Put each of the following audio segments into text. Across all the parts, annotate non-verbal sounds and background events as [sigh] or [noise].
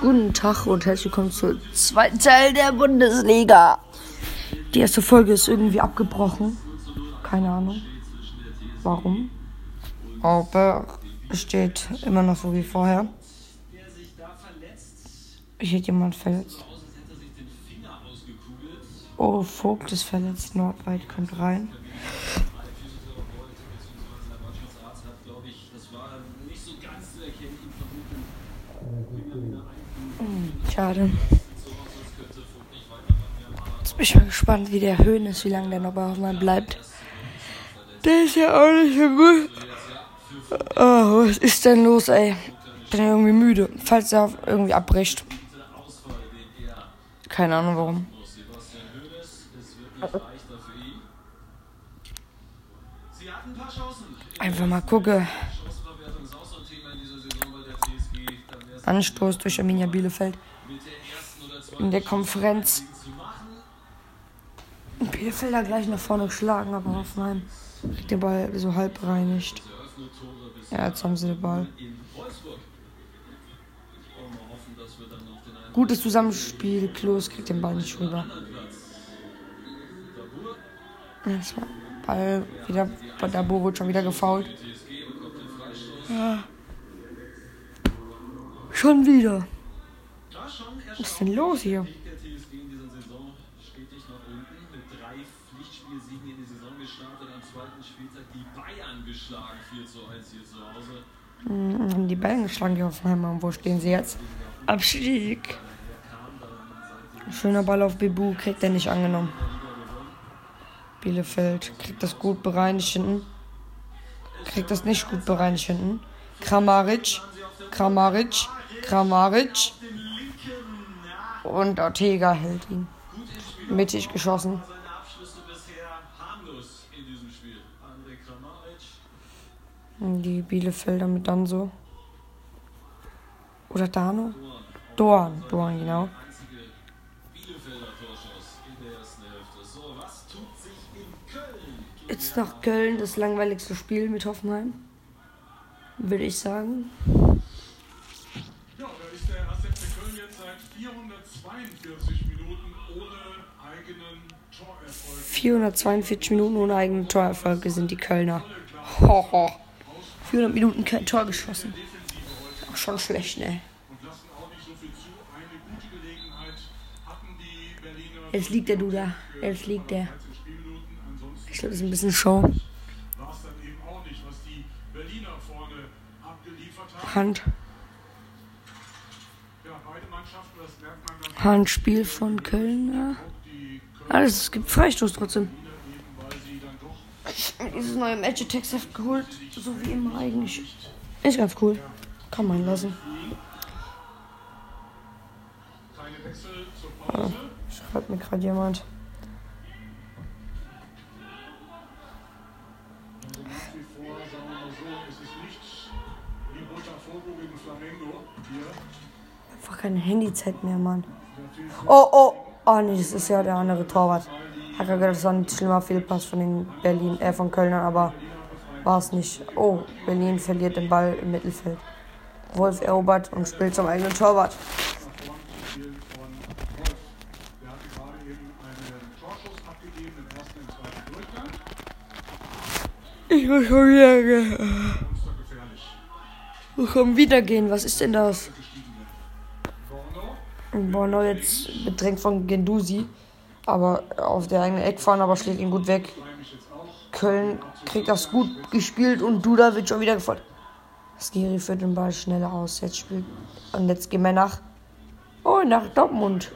Guten Tag und herzlich willkommen zum zweiten Teil der Bundesliga. Die erste Folge ist irgendwie abgebrochen. Keine Ahnung. Warum? Aber es steht immer noch so wie vorher. Hier hat jemand verletzt. Oh, Vogt ist verletzt. Nordweit kommt rein. Schade. Jetzt bin ich mal gespannt, wie der Höhen ist, wie lange der noch bei Hoffmann bleibt. Der ist ja auch nicht so gut. Oh, was ist denn los, ey? Bin ja irgendwie müde. Falls er irgendwie abbricht. Keine Ahnung warum. Einfach mal gucke. Anstoß durch Arminia Bielefeld in der Konferenz. Bielefelder gleich nach vorne geschlagen, aber Hoffenheim kriegt den Ball so halb reinigt. Ja, jetzt haben sie den Ball. Gutes Zusammenspiel. Klos kriegt den Ball nicht rüber. Jetzt war Ball wieder Dabo wird schon wieder gefault. Ja. Schon wieder. Was ist denn los hier? Hm, haben die Bayern geschlagen, die Hoffenheimer. Und wo stehen sie jetzt? Abstieg. Schöner Ball auf Bebu, kriegt er nicht angenommen. Bielefeld kriegt das gut bereinigt hinten. Kriegt das nicht gut bereinigt hinten. Kramaric. Kramaric. Kramaric. Und Ortega hält ihn. Mittig geschossen. Die Bielefelder mit dann so. Oder Dano? Dorn. Dorn, genau. Jetzt nach Köln das langweiligste Spiel mit Hoffenheim. Würde ich sagen. 442 Minuten ohne eigenen Torerfolge sind die Kölner. Hoho. 400 Minuten kein Tor geschossen. Auch schon schlecht, ne? Jetzt liegt der Duda. Jetzt liegt der. Ich glaube, das ist ein bisschen Show. Hand. Handspiel von Köln. Alles, es gibt Freistoß trotzdem. Ich habe dieses neue Magic Text Heft geholt, so wie immer eigentlich. Ist ganz cool. Kann man lassen. Oh, schreibt mir gerade jemand. Einfach keine Handyzeit mehr, Mann. Oh, oh. Oh nee, das ist ja der andere Torwart. Hat gedacht, das war ein schlimmer Fehlpass von den Berlin, äh, von Kölnern, aber war es nicht. Oh, Berlin verliert den Ball im Mittelfeld. Wolf erobert und spielt zum eigenen Torwart. Ich muss schon wieder gehen. Ich kann wieder gehen. Was ist denn das? Borno jetzt bedrängt von Gendusi. Aber auf der eigenen Eckfahne, aber schlägt ihn gut weg. Köln kriegt das gut gespielt und Duda wird schon wieder gefordert. Skiri führt den Ball schneller aus. Jetzt spielt. Und jetzt gehen wir nach. Oh, nach Dortmund.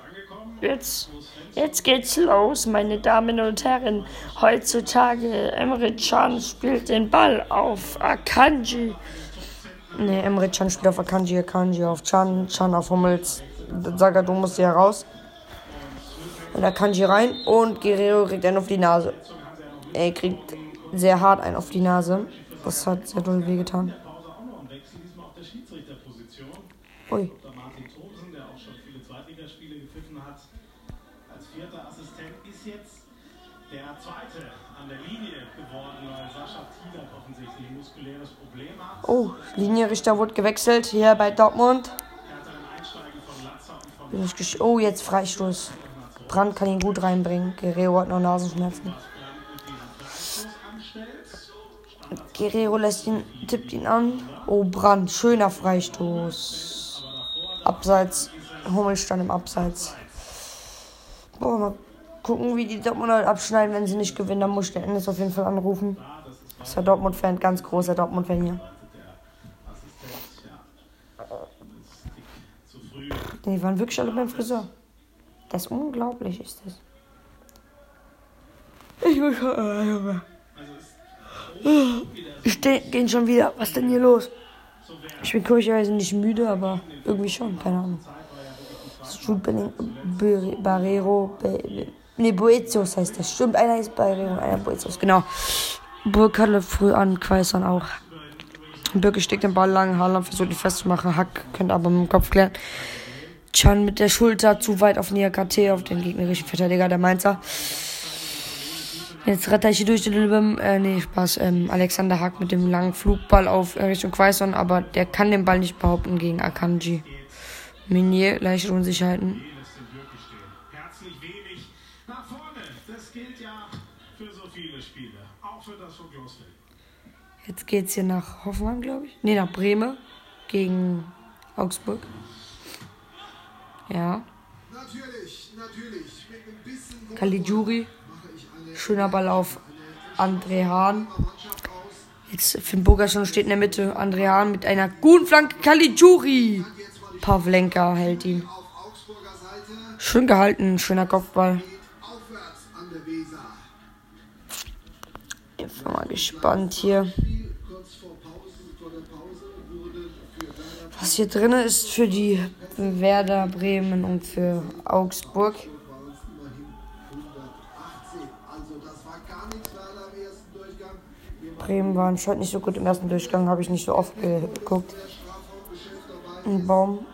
Jetzt, jetzt geht's los, meine Damen und Herren. Heutzutage Emre Can spielt den Ball auf Akanji. Ne, Emre Can spielt auf Akanji, Akanji auf Chan, Chan auf Hummels. Saga, du musst hier raus. Und da kann rein und Guerrero kriegt einen auf die Nase. Er kriegt sehr hart einen auf die Nase. Das hat sehr doll wehgetan. Ui. Oh, Linienrichter wurde gewechselt hier bei Dortmund. Oh, jetzt Freistoß. Brand kann ihn gut reinbringen. Guerrero hat noch Nasenschmerzen. Guerrero lässt ihn, tippt ihn an. Oh, Brand. Schöner Freistoß. Abseits. Hummel stand im Abseits. Boah, mal gucken, wie die Dortmunder abschneiden, wenn sie nicht gewinnen. Dann muss ich den Endes auf jeden Fall anrufen. Ist der Dortmund-Fan, ganz großer Dortmund-Fan hier. Die waren wirklich alle beim Friseur. Das ist unglaublich, ist das. Ich muss schon. Äh, Junge. Ich gehen schon wieder. Was ist denn hier los? Ich bin komischerweise nicht müde, aber irgendwie schon, keine Ahnung. Jude Barrero, ne, Boetius heißt das. Stimmt, einer ist Barrero, einer Boetius, genau. Burg früh an, Quaisern auch. Birke steckt den Ball lang, Haaland versucht ihn festzumachen, Hack könnte aber mit dem Kopf klären. Chan mit der Schulter zu weit auf Niakate, auf den gegnerischen Verteidiger der Mainzer. Jetzt rette ich hier durch den Lübem, äh, nee, Spaß, ähm, Alexander Hack mit dem langen Flugball auf äh, Richtung Quaison, aber der kann den Ball nicht behaupten gegen Akanji. Minier, leichte Unsicherheiten. Jetzt geht's hier nach Hoffenheim, glaube ich. Nee, nach Bremen gegen Augsburg. Ja. Natürlich, natürlich. Caligiuri. Schöner Ball auf André Hahn. Jetzt Finn Bogerson steht in der Mitte. André Hahn mit einer guten Flanke. Caligiuri. Pavlenka hält ihn. Schön gehalten. Schöner Kopfball. Ich bin mal gespannt hier. Was hier drin ist für die Werder Bremen und für Augsburg. Bremen war anscheinend nicht so gut im ersten Durchgang, habe ich nicht so oft geguckt. Ein Baum.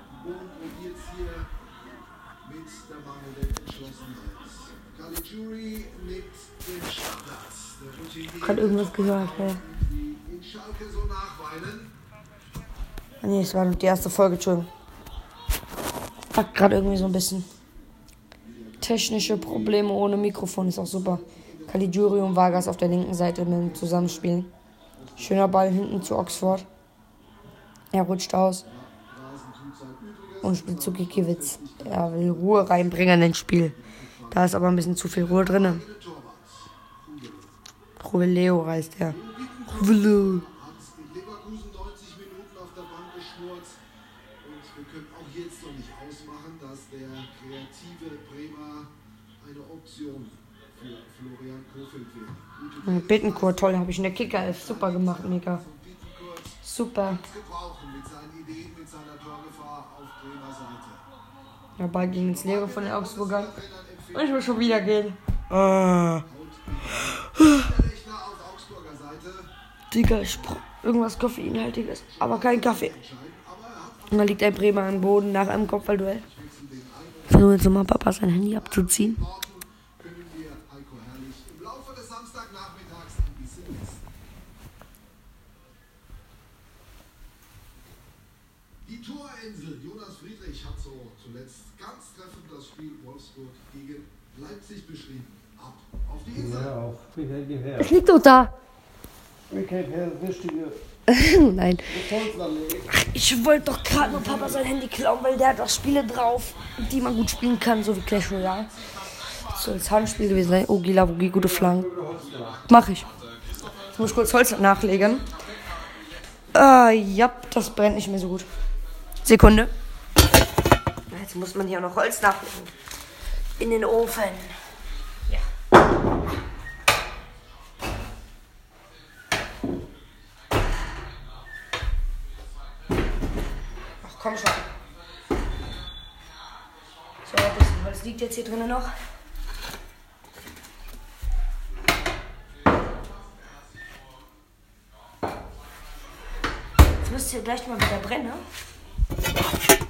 Gerade irgendwas gehört, hä? Ah, nee, es war die erste Folge, Entschuldigung. Hat gerade irgendwie so ein bisschen. Technische Probleme ohne Mikrofon ist auch super. Caligiuri und Vargas auf der linken Seite mit dem Zusammenspielen. Schöner Ball hinten zu Oxford. Er rutscht aus. Und spielt zu Gikiewicz. Er will Ruhe reinbringen ins Spiel. Da ist aber ein bisschen zu viel Ruhe drin. Ruveleo heißt er. Ruveleo. Bittencourt, toll, habe ich in der Kicker 11 super gemacht, mega. Super. Der Ball ging ins Leere von den Augsburgern. Und ich will schon wieder gehen. Ah. Digga, ich brauch irgendwas Koffeinhaltiges, aber kein Kaffee. Und da liegt ein Bremer am Boden nach einem Kopfballduell. Versuche jetzt nochmal Papa sein Handy abzuziehen. Ja, auch. Es liegt doch da. [laughs] Nein. Ich wollte doch gerade nur Papa sein Handy klauen, weil der hat auch Spiele drauf, die man gut spielen kann, so wie Clash Royale. Das soll das Handspiel gewesen sein. Oh, Gila, Wogi, gute Flanken. Mach ich. Jetzt muss ich kurz Holz nachlegen. Ah, ja, das brennt nicht mehr so gut. Sekunde. Jetzt muss man hier noch Holz nachlegen. In den Ofen. Komm schon. So, bisschen Holz liegt jetzt hier drinnen noch. Jetzt müsst ihr gleich mal wieder brennen.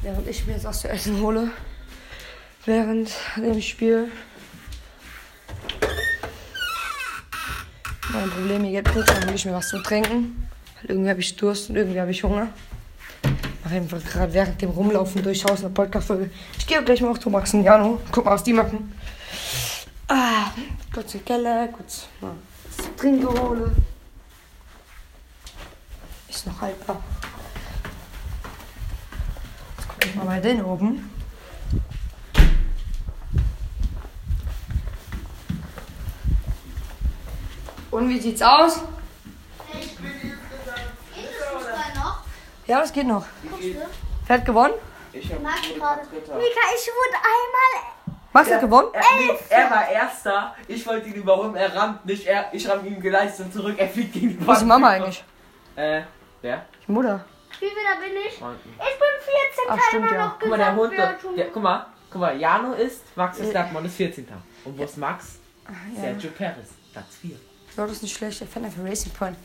Während ich mir jetzt aus der Essen hole. Während dem Spiel. Mein Problem, hier geht kurz, dann will ich mir was zu trinken. Irgendwie habe ich Durst und irgendwie habe ich Hunger. Mache einfach gerade während dem Rumlaufen durchs Haus eine Podcast-Folge. Ich gehe gleich mal auf Thomas und Jano. Guck mal, was die machen. Ah, kurz in den Keller, kurz mal zu trinken holen. Ist noch haltbar. Jetzt gucke ich mal bei den oben. Und wie sieht's aus? Ja, das geht noch. Wer hat gewonnen? Ich hab Mag wurde gerade. Dritter. Mika, ich wurde einmal. Max hat gewonnen? Er, nee, er war Erster. Ich wollte ihn überholen. Er rammt nicht. Er, ich ramm ihm geleistet zurück. Er fliegt gegen die Wo ist die Mama eigentlich? Äh, wer? Die Mutter. Wie viel da bin ich? Ich bin 14. Ach, stimmt, ja. noch Guck mal, der Hund. Der, guck mal, guck mal. Jano ist, Max Äh. ist Dagmon ist 14. Und wo ist Max? Sergio Perez. Platz 4. Ja, das ist nicht schlecht. Der Fan für Racing Point.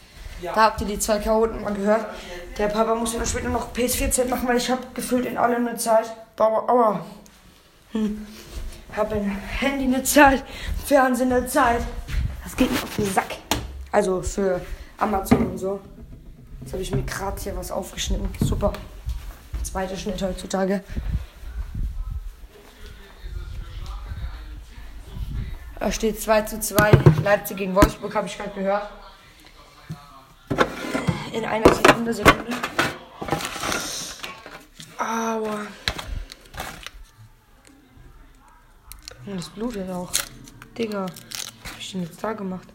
Da habt ihr die zwei Chaoten mal gehört. Der Papa muss ja später noch PS14 machen, weil ich habe gefühlt in allem eine Zeit. Aua, aua. Hm. Hab ein Handy eine Zeit, Fernsehen eine Zeit. Das geht mir auf den Sack. Also für Amazon und so. Jetzt habe ich mir gerade hier was aufgeschnitten. Super. Zweiter Schnitt heutzutage. Da steht 2 zu 2. Leipzig gegen Wolfsburg, habe ich gerade gehört. In einer Sekunde, Sekunde. Aua. Und das blutet auch. Digga. Was hab ich denn jetzt da gemacht?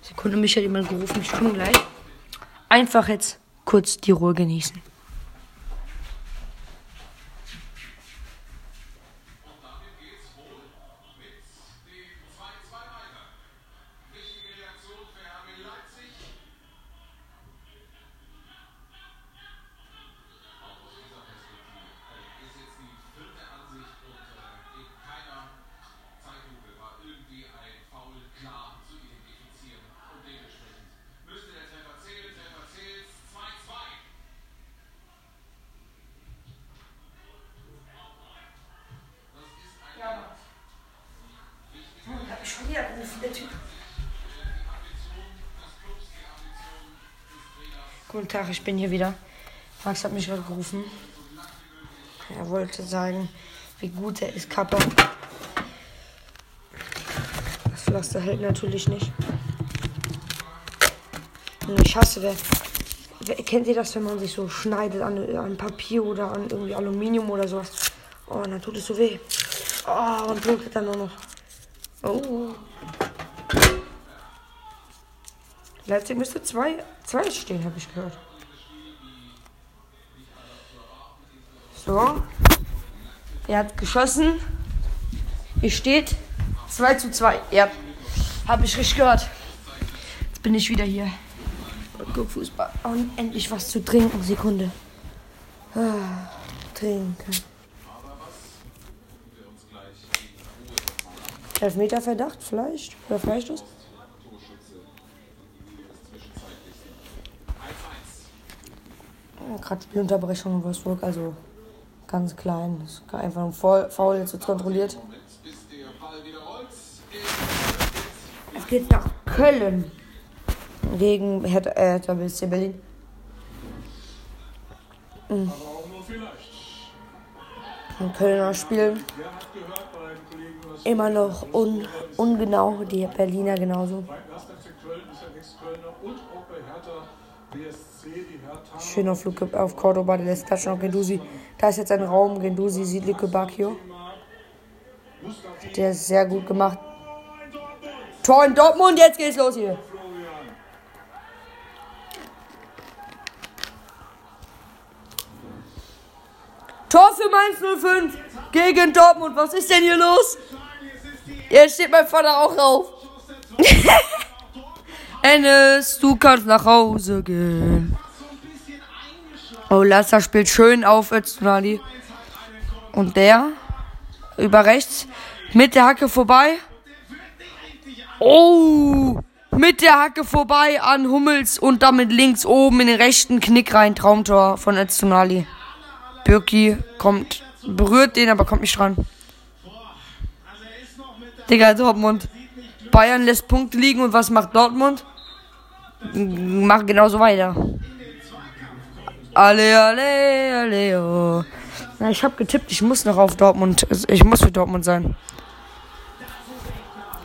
Sekunde, mich hat jemand gerufen. Ich komme gleich. Einfach jetzt kurz die Ruhe genießen. Tag, ich bin hier wieder. Max hat mich gerade gerufen. Er wollte sagen, wie gut er ist, Kappa. Das Pflaster hält natürlich nicht. Und ich hasse, wer, wer. Kennt ihr das, wenn man sich so schneidet an, an Papier oder an irgendwie Aluminium oder sowas? Oh, dann tut es so weh. Oh, und blutet dann auch noch. Oh. Leipzig müsste zwei, zwei stehen, habe ich gehört. So. Er hat geschossen. Hier steht 2 zu 2. Ja. Habe ich richtig gehört. Jetzt bin ich wieder hier. Und guck Fußball. Und endlich was zu trinken. Sekunde. Ah, trinken. Elfmeterverdacht vielleicht? Oder Freistoß? Gerade die Unterbrechung in Wolfsburg, also ganz klein. Ist einfach ein Foul, Foul jetzt wird kontrolliert. Es geht nach Köln gegen Hertha, äh, Hertha BSC Berlin. Mhm. Ein Kölner Spiel. Immer noch un, ungenau, die Berliner genauso. Schöner Flug auf Cordoba, der lässt Klatschen auf Gendusi. Da ist jetzt ein Raum, Gendusi sieht Lücke Bacchio. Der ist sehr gut gemacht. Tor in Dortmund, jetzt geht's los hier. Tor für Mainz 05 gegen Dortmund. Was ist denn hier los? Jetzt steht mein Vater auch auf. [laughs] Ennis, du kannst nach Hause gehen. Oh, Lasser spielt schön auf Öztunali. Und der über rechts mit der Hacke vorbei. Oh, mit der Hacke vorbei an Hummels und damit links oben in den rechten Knick rein. Traumtor von Öztunali. Birki kommt, berührt den, aber kommt nicht dran. Digga, Dortmund. Bayern lässt Punkte liegen und was macht Dortmund? Macht genauso weiter. Alle, alle, alle, oh. Na, ich habe getippt, ich muss noch auf Dortmund. Ich muss für Dortmund sein.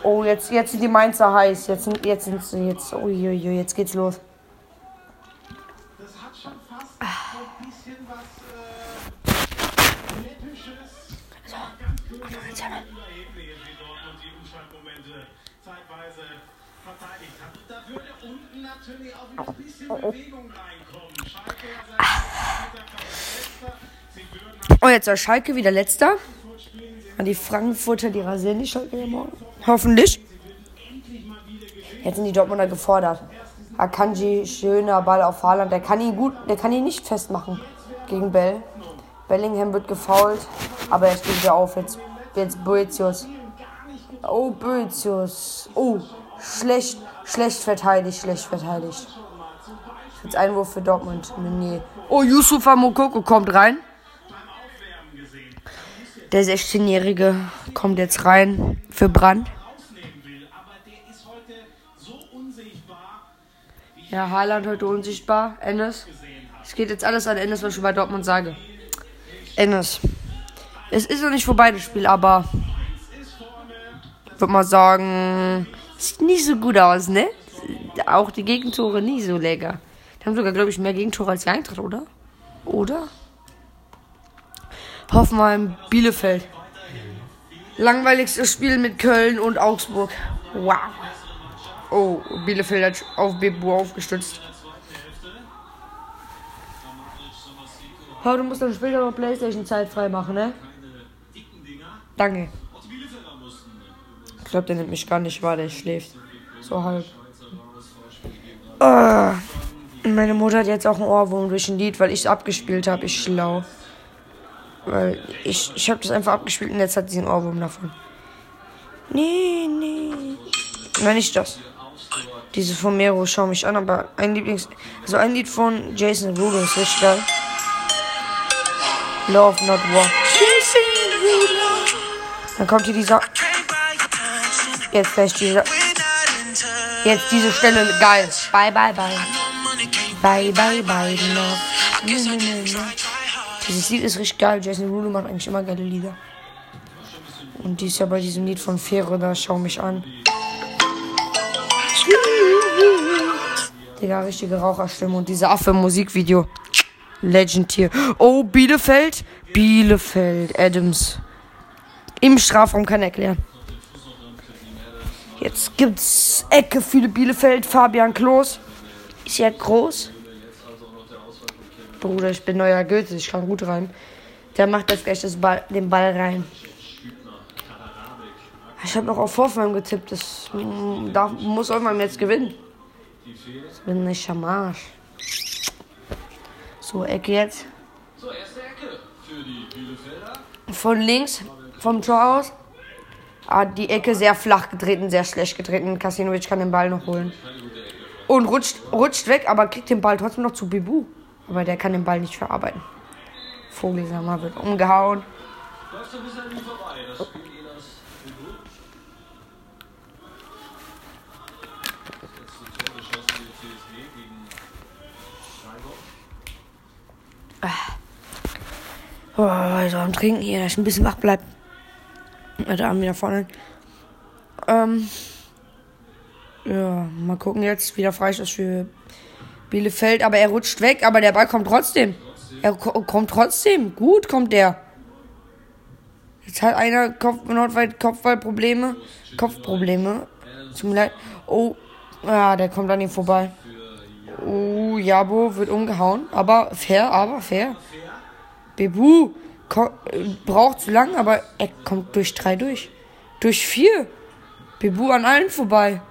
Oh, jetzt, jetzt sind die Mainzer heiß. Jetzt sind, jetzt sind sie, jetzt, uiuiui, jetzt geht's los. Das hat schon fast so ein bisschen was äh. Ganz böse überheblich, wie Dortmund die Umschaltmomente zeitweise verteidigt hat. Da würde unten natürlich auch ein bisschen Bewegung reinkommen. Schalke ja seit mit der Letzter. Sie würden Oh, jetzt war Schalke wieder letzter. Und die Frankfurter, die rasieren die Schalke morgen. Hoffentlich. Jetzt sind die Dortmunder gefordert. Akanji, schöner Ball auf Haaland. Der kann ihn gut, der kann ihn nicht festmachen gegen Bell. Bellingham wird gefoult, aber er steht wieder auf. Jetzt, jetzt Boetius. Oh, Boetius. Oh, schlecht, schlecht verteidigt, schlecht verteidigt. Jetzt Einwurf für Dortmund. Nee. Oh, Yusufa Mokoko kommt rein. Der 16-Jährige kommt jetzt rein für Brand. Ja, Haaland heute unsichtbar. Ennis. Es geht jetzt alles an Ennis, was ich bei Dortmund sage. Ennis. Es ist noch nicht vorbei, das Spiel, aber. Würde mal sagen. Sieht nicht so gut aus, ne? Auch die Gegentore nie so lecker. Die haben sogar, glaube ich, mehr Gegentore als die Eintracht, oder? Oder? Hoffenheim, Bielefeld. Langweiligstes Spiel mit Köln und Augsburg. Wow. Oh, Bielefeld hat auf Bebu aufgestützt. Oh, du musst dann später noch Playstation-Zeit freimachen, ne? Danke. Ich glaube, der nimmt mich gar nicht wahr, der schläft. So halb. Ah, meine Mutter hat jetzt auch einen Ohrwurm durch ein Lied, weil ich es abgespielt habe. Ich schlau. Weil ich, ich habe das einfach abgespielt und jetzt hat sie einen Ohrwurm davon. Nee, nee. Nein, nicht das. Dieses von Mero, schau mich an, aber ein Lieblings. Also ein Lied von Jason Derulo ist richtig geil. Love Not War. Dann kommt hier dieser. Jetzt gleich dieser. Jetzt diese Stelle geil. Bye, bye, bye. Bye, bye, bye. Love. Nee, nee, nee, nee. Dieses Lied ist richtig geil. Jason Derulo macht eigentlich immer geile Lieder. Und dies Jahr bei diesem Lied von Fähre, da schau mich an. Digga, richtige Raucherstimme und diese Affe im Musikvideo. Legend hier. Oh, Bielefeld. Bielefeld. Adams. Im Strafraum kann erklären. Jetzt gibt's Ecke die Bielefeld. Fabian Klos. Ist ja groß. Bruder, ich bin neuer Goethe. Ich kann gut rein. Der macht jetzt gleich das Ball, den Ball rein. Ich habe noch auf Hoffenheim getippt. Das darf, muss Hoffenheim jetzt gewinnen. Das bin nicht am Arsch. So, Ecke jetzt. Von links, vom Tor aus. Ah, die Ecke sehr flach getreten, sehr schlecht getreten. Kasinovic kann den Ball noch holen. Und rutscht, rutscht weg, aber kriegt den Ball trotzdem noch zu Bibu. Aber der kann den Ball nicht verarbeiten. Vogelsammer wird umgehauen. Freiburg. Oh, also am Trinken hier, dass ich ein bisschen wach bleib. Der Arm wieder vorne. Ähm. Ja, mal gucken jetzt. Wieder Freistoß für Bielefeld. Aber er rutscht weg, aber der Ball kommt trotzdem. Er ko kommt trotzdem. Gut kommt der. Jetzt hat einer Kopf Kopfballprobleme. Kopfprobleme. Tut mir leid. Oh. Ja, der kommt an ihm vorbei. Oh, Jabo wird umgehauen. Aber fair, aber fair. Bebu ko- äh, braucht zu lang, aber er kommt durch drei durch. Durch vier. Bebu an allen vorbei.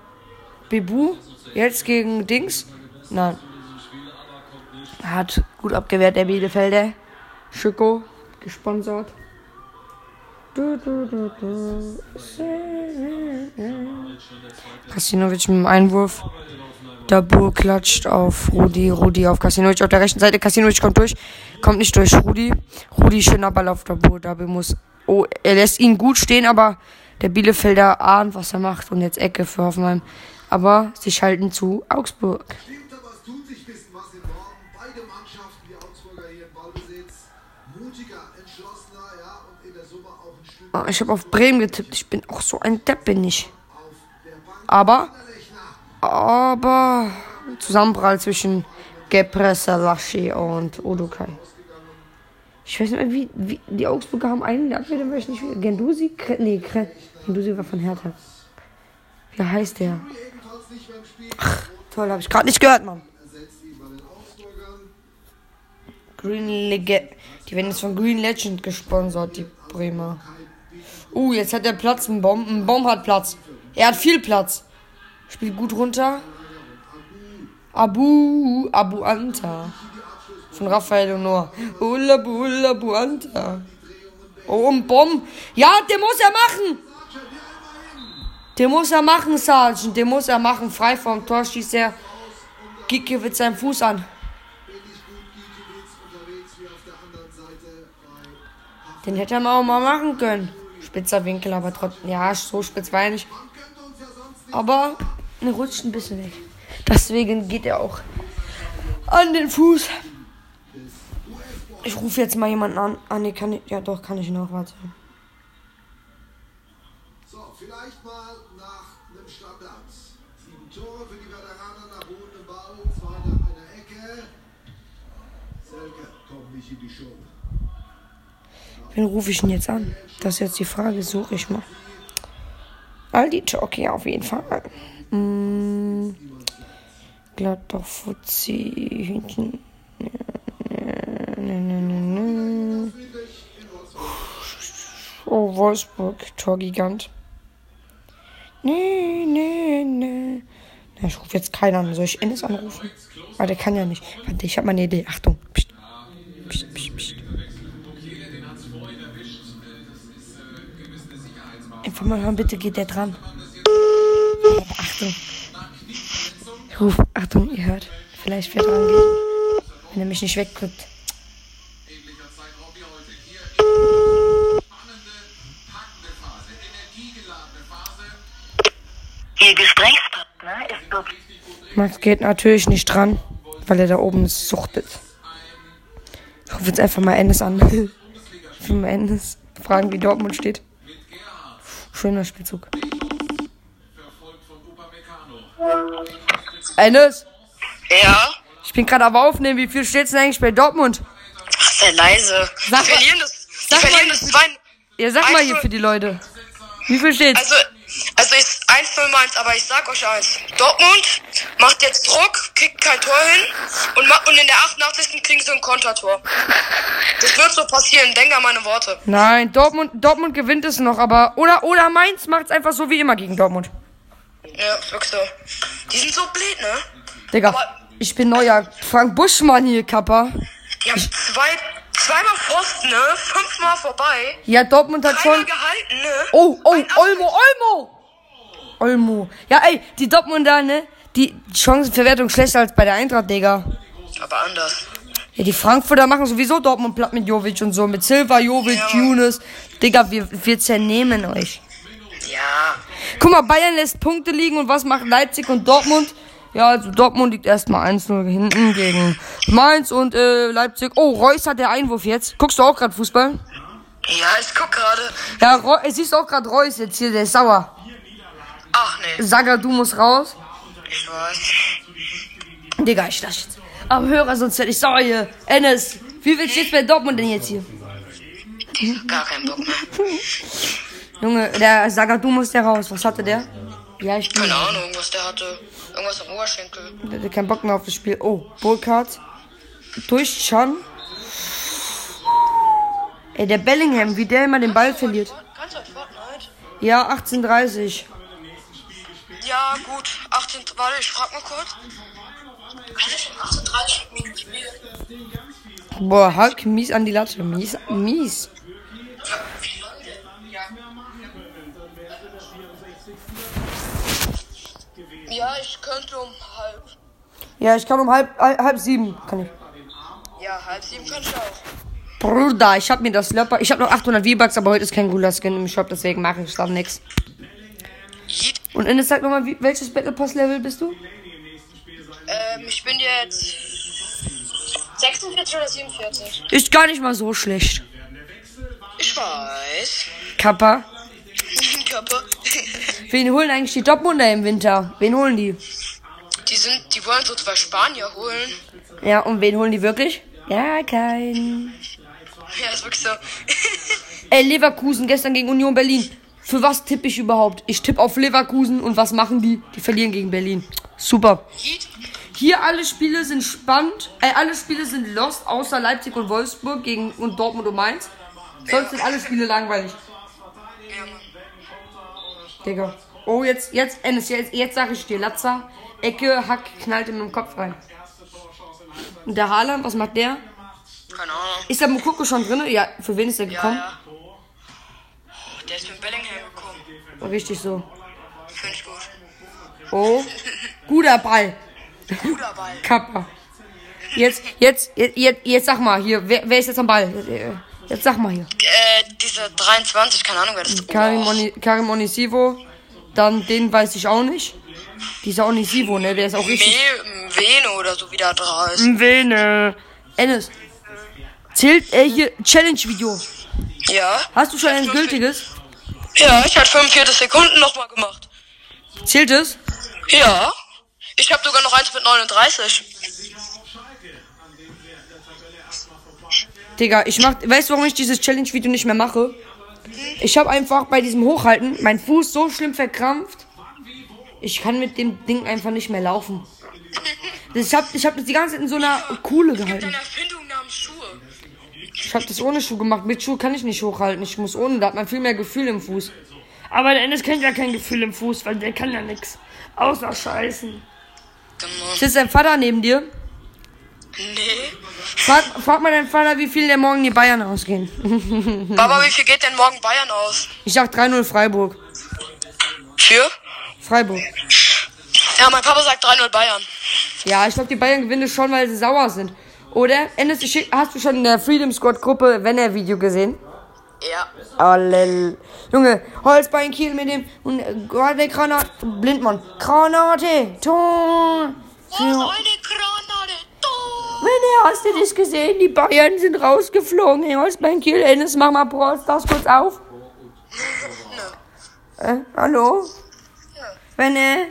Bebu jetzt gegen Dings. Nein. Hat gut abgewehrt, der Bielefelder. Schicko, gesponsert. Du, du, du, du. Kasinovic mit dem Einwurf. Dabur klatscht auf Rudi. Rudi auf Kasinovic auf der rechten Seite. Kasinovic kommt durch. Kommt nicht durch Rudi. Rudi schöner Ball auf Dabur. Dabur muss. Oh, er lässt ihn gut stehen, aber Der Bielefelder ahnt, was er macht und jetzt Ecke für Hoffenheim. Aber sie schalten zu Augsburg. Ich habe auf Bremen getippt. Ich bin auch so ein Depp, bin ich. Aber, aber, Zusammenprall zwischen Gebre und Odukai. Ich weiß nicht mehr, wie, wie die Augsburger haben einen in der Abwehr, den weiß ich nicht. Gendusi? Nee, Kre, Gendusi war von Hertha. Wie heißt der? Ach, toll, habe ich gerade nicht gehört, Mann. Green Legend. Die werden jetzt von Green Legend gesponsert, die Bremer. Uh, jetzt hat er Platz, ein Bomb. Ein Bomb hat Platz. Er hat viel Platz. Spielt gut runter. Abu, Abu Anta. Von Raphael Honor. Ulabu, Ulabu Anta. Oh, ein Bomb. Ja, den muss er machen. Den muss er machen, Sergeant. Den muss er machen. Frei vom Tor schießt er. Gikiewicz seinen Fuß an. Den hätte er mal auch mal machen können. Spitzer Winkel, aber trotzdem. Ja, so spitz war er nicht. Aber er rutscht ein bisschen weg. Deswegen geht er auch an den Fuß. Ich rufe jetzt mal jemanden an. Ah, nee, kann ich. Ja, doch, kann ich noch. Warte. So, vielleicht mal nach einem Standard. Sieben Tore für die Veteraner nach hohem Ball, zwei nach Ecke. Selke kommt nicht in die Show. Wen rufe ich denn jetzt an? Das ist jetzt die Frage. Suche ich mal. Aldi Jockey auf jeden Fall. Mm, Gladbach Fuzzi. Hühnchen. Oh, Wolfsburg. Torgigant. Nee, nee, nee. Na, ich rufe jetzt keinen an. Soll ich Ennis anrufen? Ah, der kann ja nicht. Warte, ich habe mal eine Idee. Achtung. Psst. Psst, psst, psst. Einfach mal hören, bitte geht der dran. Achtung. Ich ruf, Achtung, ihr hört. Vielleicht wer dran geht. Wenn er mich nicht wegkriegt. Ihr Gesprächspartner ist dort. Max geht natürlich nicht dran, weil er da oben suchtet. Ich rufe jetzt einfach mal Ennis an. [laughs] Mal Ennis fragen, wie Dortmund steht. Schöner Spielzug. Ennis, Ja? ich bin gerade aber aufnehmen. Wie viel steht's denn eigentlich bei Dortmund? Ach, sei leise. Sag die mal- verlieren das. Sag mal- verlieren das 2. Ja, sag mal hier für die Leute. Wie viel steht's? Also, also ist 1 Mainz, aber ich sag euch eins. Dortmund macht jetzt Druck, kriegt kein Tor hin und, und in der 88. kriegen sie ein Kontertor. Das wird so passieren, denk an meine Worte. Nein, Dortmund, Dortmund gewinnt es noch, aber. Oder, oder Mainz macht's einfach so wie immer gegen Dortmund. Ja, wirklich so. Die sind so blöd, ne? Digga, Aber- ich bin neuer Frank Buschmann hier, Kappa. Die haben zwei, zweimal Pfosten, ne? Fünfmal vorbei. Ja, Dortmund hat Keiner schon. gehalten, ne? Oh, oh, Olmo, Olmo! Olmo. Ja, ey, die Dortmunder, ne? Die Chancenverwertung schlechter als bei der Eintracht, Digga. Aber anders. Ja, die Frankfurter machen sowieso Dortmund platt mit Jovic und so. Mit Silva, Jovic, Ja. Younes. Digga, wir, wir zernehmen euch. Ja. Guck mal, Bayern lässt Punkte liegen und was machen Leipzig und Dortmund? Ja, also Dortmund liegt erstmal 1-0 hinten gegen Mainz und äh, Leipzig. Oh, Reus hat der Einwurf jetzt. Guckst du auch gerade Fußball? Ja, ich guck gerade. Ja, Reus, siehst du auch gerade Reus jetzt hier, der ist sauer. Ach nee, Saga, du musst raus. ich weiß. Digga, ich lass jetzt. Aber Hörer, sonst werde ich sauer hier. Ennis, wie viel steht's bei Dortmund denn jetzt hier? Gar keinen Bock mehr. Junge, der Saga, du musst ja raus. Was hatte der? Ja, ich bin. Keine Ahnung, was der hatte. Irgendwas am Oberschenkel. Der hatte keinen Bock mehr auf das Spiel. Oh, Burkhardt. Durch Chan. Ey, der Bellingham, wie der immer den Ball verliert. Ja, 18:30. Ja, gut. 18. Warte, ich frag mal kurz. Kann ich schon 38 Minuten spielen? Boah, Hulk, mies an die Latte. Mies, mies. Ja, ich könnte um halb. Ja, ich kann um halb, halb, halb sieben. Kann ich. Ja, halb sieben kann ich auch. Bruder, ich hab mir das Löpper. Ich hab noch 800 V-Bucks, aber heute ist kein cooler Skin im Shop, deswegen mache ich dann nix. Und Ines, sag nochmal, wie- welches Battle Pass Level bist du? Ähm, ich bin jetzt 46 oder 47. Ist gar nicht mal so schlecht. Ich weiß. Kappa. [laughs] Körper. [laughs] Wen holen eigentlich die Dortmunder im Winter? Wen holen die? Die sind, die wollen so zwei Spanier holen. Ja, und wen holen die wirklich? Ja, kein. Ja, ist wirklich so. [laughs] Ey, Leverkusen gestern gegen Union Berlin. Für was tippe ich überhaupt? Ich tippe auf Leverkusen und was machen die? Die verlieren gegen Berlin. Super. Hier alle Spiele sind spannend. Äh, alle Spiele sind lost, außer Leipzig und Wolfsburg gegen und Dortmund und Mainz. Sonst sind alle Spiele langweilig. Ja. Digga. Oh, jetzt, jetzt, Ennis, jetzt, jetzt sag ich dir, Latza, Ecke, Hack, knallt ihm im Kopf rein. Und der Haaland, was macht der? Keine Ahnung. Ist der Mokoko schon drin? Ja, für wen ist der Ja, gekommen? ja. Oh, der ist mit Bellingham gekommen. Richtig so. Finde ich gut. Oh, guter Ball. Guter Ball. Kappa. Jetzt, jetzt, jetzt, jetzt, sag mal hier, wer, wer ist jetzt am Ball? Jetzt sag mal hier. Äh, diese 23, keine Ahnung, wer das ist. Karim, Oni, Karim Onisivo. Dann den weiß ich auch nicht. Dieser Onisivo, ne, der ist auch richtig. Me Vene oder so wie der da ist. Vene. Ennis. Zählt äh, hier Challenge-Video. Ja. Hast du schon ein gültiges? Ja, ich hatte 45 Sekunden nochmal gemacht. Zählt es? Ja. Ich habe sogar noch eins mit 39. Digga, ich mach. Weißt du, warum ich dieses Challenge-Video nicht mehr mache? Ich habe einfach bei diesem Hochhalten meinen Fuß so schlimm verkrampft. Ich kann mit dem Ding einfach nicht mehr laufen. [laughs] Ich hab, ich hab das die ganze Zeit in so einer Kuhle gehalten. Deine Erfindung namens Schuhe. Ich hab das ohne Schuh gemacht. Mit Schuh kann ich nicht hochhalten. Ich muss ohne. Da hat man viel mehr Gefühl im Fuß. Aber der Endes kennt ja kein Gefühl im Fuß, weil der kann ja nix. Außer Scheißen. Genau. Sitzt dein Vater neben dir? Nee. Frag, frag mal deinen Vater, wie viel der morgen die Bayern ausgehen. [laughs] Baba, wie viel geht denn morgen Bayern aus? Ich sag 3-0 Freiburg. Für? Freiburg. Ja, mein Papa sagt 3-0 Bayern. Ja, ich glaube, die Bayern gewinnen schon, weil sie sauer sind. Oder? Endes, hast du schon in der Freedom Squad Gruppe wenn er Video gesehen? Ja. Allel. Junge, Holzbein Kiel mit dem und äh, gerade Granate. Blindmann. Granate. Tor. Was eine Granate. Du. Wenn hast du das gesehen? Die Bayern sind rausgeflogen. Hey, Holzbein Kiel, Ennis, mach mal Brawl Stars kurz auf. [laughs] Äh, hallo? Wenn äh,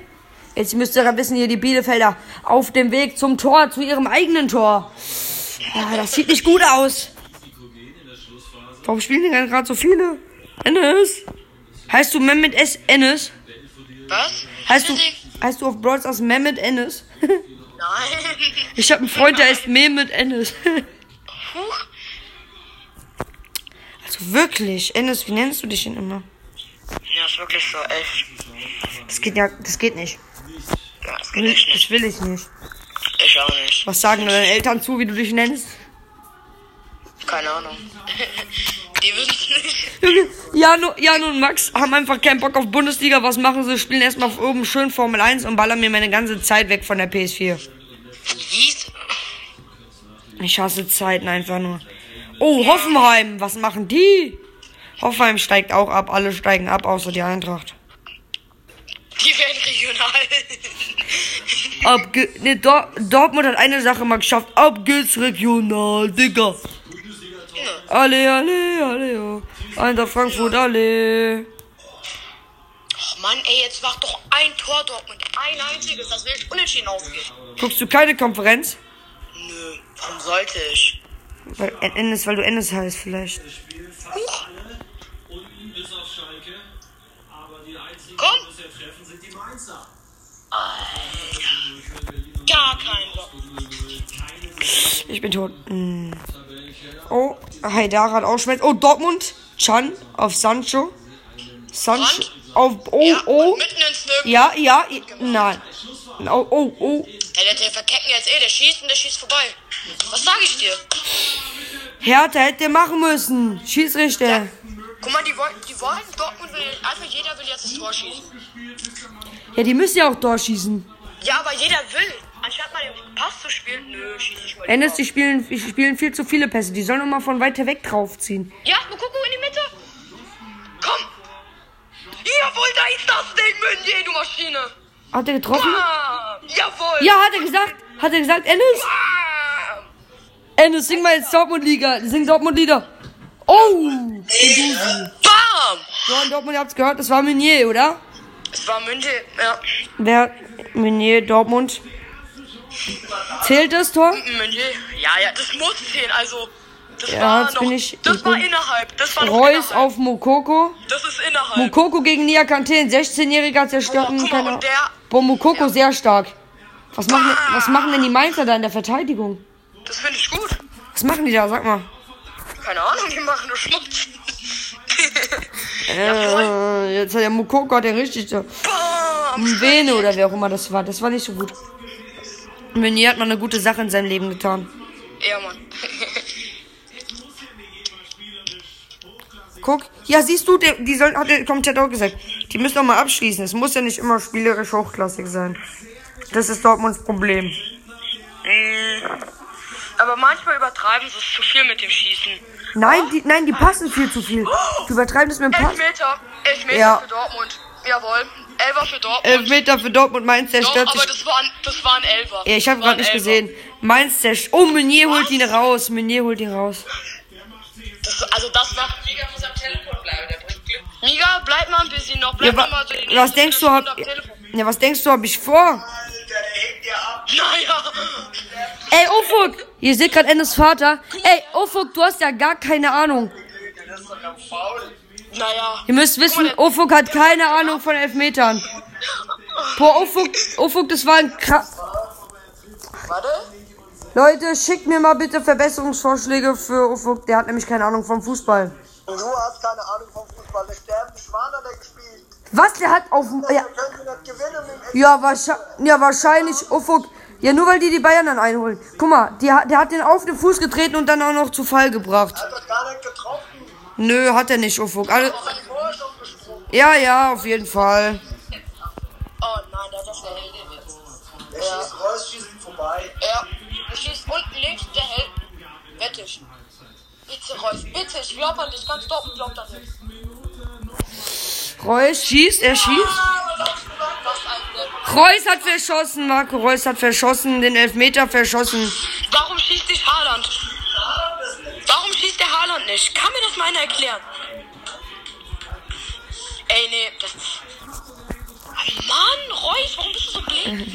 Jetzt müsst ihr ja wissen, hier die Bielefelder auf dem Weg zum Tor, zu ihrem eigenen Tor. Ja, das sieht nicht gut aus. Warum spielen die denn gerade so viele? Ennis? Heißt du Mehmet S. Ennis? Was? Heißt du, heißt du auf Brawl Stars Mehmet Ennis? Nein. Ich habe einen Freund, der heißt Mehmet Ennis. Huch. Also wirklich, Ennis, wie nennst du dich denn immer? Ja, ist wirklich so, echt. Das geht ja, das geht nicht. Das geht echt nicht. Das will ich nicht. Ich auch nicht. Was sagen deine Eltern zu, wie du dich nennst? Keine Ahnung. [laughs] Die wissen nicht. Junge, [laughs] Jan, Jan und Max haben einfach keinen Bock auf Bundesliga. Was machen sie? Spielen erstmal oben schön Formel 1 und ballern mir meine ganze Zeit weg von der PS4. Wies? Ich hasse Zeiten einfach nur. Oh, Hoffenheim, was machen die? Hoffenheim steigt auch ab, alle steigen ab, außer die Eintracht. Die werden regional. [laughs] Ab ne, Dor Dortmund hat eine Sache mal geschafft. Ab geht's regional, Digga. Alle, alle, alle, ja. Eintracht Frankfurt, alle. Oh Mann, ey, jetzt mach doch ein Tor Dortmund. Ein einziges, das will unentschieden ausgehen. Guckst du keine Konferenz? Nö, warum sollte ich? Weil Ennis, weil du Ennis heißt vielleicht. Huch, Komm. die gar kein Bock. Ich bin tot. Hm. Oh, Haidar hat auch Schmerz. Oh, Dortmund. Chan auf Sancho. Sancho Brandt? auf. Oh, Ja, oh. Ja, ja. i- Nein. Oh, oh, oh. Ja, der, der verkecken jetzt eh, der schießt und der schießt vorbei. Was sag ich dir? Hertha hätte machen müssen. Schießrichter. Guck mal, die wollen, die wollen, Dortmund will, einfach jeder will jetzt das Tor schießen. Ja, die müssen ja auch durchschießen. Ja, aber jeder will. Anstatt mal den Pass zu spielen, nö, schieße ich mal. Ennis, die spielen, die spielen viel zu viele Pässe. Die sollen mal von weiter weg draufziehen. Ja, Mokoko in die Mitte. Komm. Jawohl, da ist das Ding, Meunier, du Maschine. Hat er getroffen? Ah, jawohl. Ja, hat er gesagt. Hat er gesagt, Ennis? Ah. Ennis, sing mal jetzt Dortmund-Liga. Sing Dortmund-Lieder. Oh! Gendusi. Bam. So, in Dortmund, ihr habt's gehört, das war Meunier, oder? Es war Meunier, ja. Wer? Meunier, Dortmund. Zählt das Tor? Meunier, ja, ja, das muss zählen, also. Das Ja, war jetzt noch, bin ich- das ich war bin- innerhalb, das war Reus innerhalb. auf Mokoko. Das ist innerhalb. Mokoko gegen Nia Kante, ein 16-Jähriger zerstört Oh, guck mal, Boah, Mokoko sehr stark. Was machen, was machen denn die Mainzer da in der Verteidigung? Das finde ich gut. Was machen die da? Sag mal. Keine Ahnung, die machen nur Schmutz. Äh, jetzt hat der Mokoko hat der richtig so. Bam. Vene oder wer auch immer das war. Das war nicht so gut. Meunier hat mal eine gute Sache in seinem Leben getan. Ja, Mann. Guck, ja, siehst du, der, die sollen, hat der Kommentator auch gesagt, die müssen doch mal abschließen. Es muss ja nicht immer spielerisch hochklassig sein. Das ist Dortmunds Problem. Aber manchmal übertreiben sie es zu viel mit dem Schießen. Nein, die, nein, die passen viel zu viel. Die übertreiben das mit dem Pass. Elfmeter. Elfmeter Ja. für Dortmund. Jawohl. Elfer für Dortmund. Elfmeter für Dortmund, Mainz Doch, zerstört aber sich. das war ein, das war ein Elfer. Ja, ich habe gerade ein nicht Elfer. gesehen. Mainz zerstört. Oh, Meunier holt ihn raus. Meunier holt ihn raus. Das, also das war... Miga muss am Telefon bleiben, der bringt Glück. Miga, bleib mal ein bisschen noch. Bleib Ja, wa mal so die was denkst du, hab, ja, was denkst du, hab ich vor? Naja. Ey, Ufuk, ihr seht gerade Endes Vater. Ey, Ufuk, du hast ja gar keine Ahnung. Naja. Ihr müsst wissen, Ufuk hat keine Ahnung von Elfmetern. [laughs] Boah, Ufuk, Ufuk, das war ein Kra Warte. Leute, schickt mir mal bitte Verbesserungsvorschläge für Ufuk. Der hat nämlich keine Ahnung vom Fußball. Du hast keine Ahnung vom Fußball. Der sterbende Schwan hat er gespielt. Was, der hat auf... Ja, ja, wahrscheinlich, ja wahrscheinlich Ufuk. Ja, nur weil die die Bayern dann einholen. Guck mal, die, der hat den auf den Fuß getreten und dann auch noch zu Fall gebracht. Hat er gar nicht getroffen. Nö, hat er nicht, Ufuk. Gesprungen. ja, ja, auf jeden Fall. Oh nein, der hat das der Helde jetzt. Der schießt Reus, schießt ihn vorbei. Ja. Du schießt unten links, der hält. Wette ich. Bitte, Reus, bitte, ich glaub an dich. Ganz Dortmund glaubt an dich. Reus schießt, er schießt. Depp. Reus hat verschossen, Marco Reus hat verschossen, den Elfmeter verschossen. Erklären? Ey, nee, das. Mann, Reus, warum bist du so blind?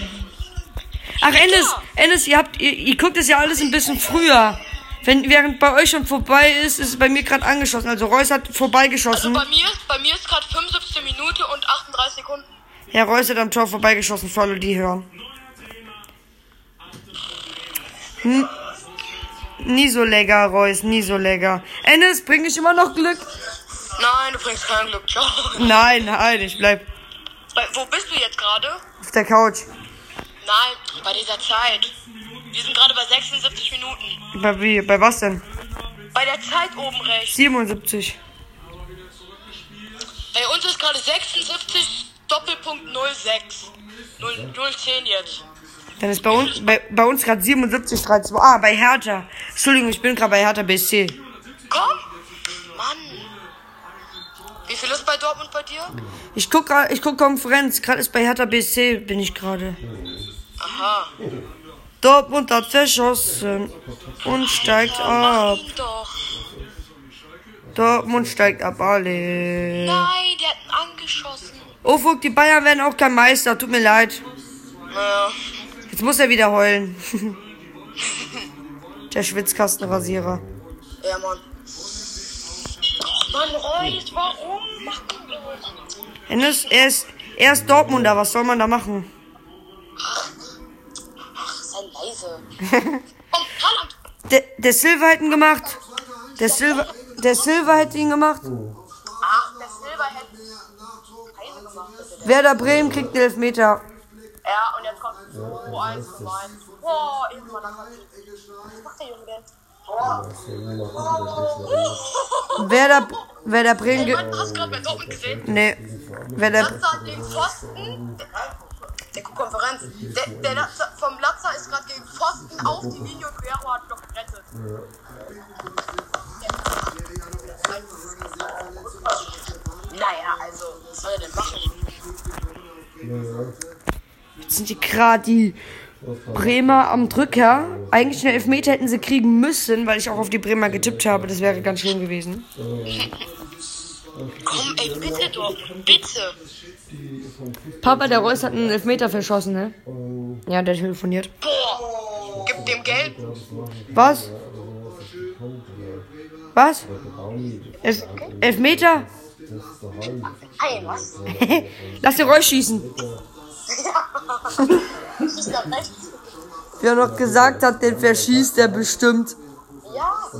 Ach, Ennis, Ennis, ihr habt, ihr, ihr guckt es ja alles ein bisschen früher. Wenn, während bei euch schon vorbei ist, ist es bei mir gerade angeschossen. Also Reus hat vorbeigeschossen. Bei mir, bei mir ist gerade 75 Minute und 38 Sekunden. Herr Reus hat am Tor vorbeigeschossen, für alle, die hören. N nie so lecker, Reus, nie so lecker. Ennis, bring ich immer noch Glück? Nein, du bringst kein Glück. Ciao. Nein, nein, ich bleib Bei, wo bist du jetzt gerade? auf der Couch. Nein, bei dieser Zeit. Wir sind gerade bei 76 Minuten. Bei, wie, bei was denn? Bei der Zeit oben rechts. 77. Bei uns ist gerade 76 Doppelpunkt 06. 0, 010 jetzt. Dann ist bei uns, bei, bei uns gerade 77, 13. Ah, bei Hertha. Entschuldigung, ich bin gerade bei Hertha BSC. Komm! Mann! Wie viel ist bei Dortmund bei dir? Ich guck grad, ich guck Konferenz. Gerade ist bei Hertha BSC, bin ich gerade. Aha. Dortmund hat verschossen und steigt ab. Ihn doch. Dortmund steigt ab, alle. Nein, der hat ihn angeschossen. Ufuk, die Bayern werden auch kein Meister. Tut mir leid. Naja. Jetzt muss er wieder heulen. [laughs] Der Schwitzkastenrasierer. Ja, Mann. Mann, Reus, warum? Mach ihn doch. Hennes, er ist, er ist Dortmunder. Was soll man da machen? Sei leise. [laughs] Der, der Silva hat ihn gemacht. Der Silva, der Silva hat ihn gemacht. Ach, der Silber hätte. Werder Bremen kriegt einen Elfmeter. Ja, und jetzt kommt 2-1 für Mainz. Boah, irgendwann Was macht der Junge denn? Bremen. ge- hast du gerade bei Dortmund gesehen? Nee. Werder, Ganz an den Pfosten. Der Konferenz. Der, der Latzer, vom Latzer ist gerade gegen Pfosten auf die Linie und Guerrero hat noch gerettet. Naja, also, was soll er denn machen? Jetzt sind die gerade die Bremer am Drücker. Eigentlich einen Elfmeter hätten sie kriegen müssen, weil ich auch auf die Bremer getippt habe. Das wäre ganz schön gewesen. Komm, ey, bitte doch, bitte. Papa, der Reus hat einen Elfmeter verschossen, ne? Ja, der telefoniert. Boah, gib dem Geld. Was? Was? Elf Elfmeter? Hey, was? [laughs] Lass den Reus schießen. [laughs] Ist da recht? Wie er noch gesagt hat, den verschießt er bestimmt. Ja,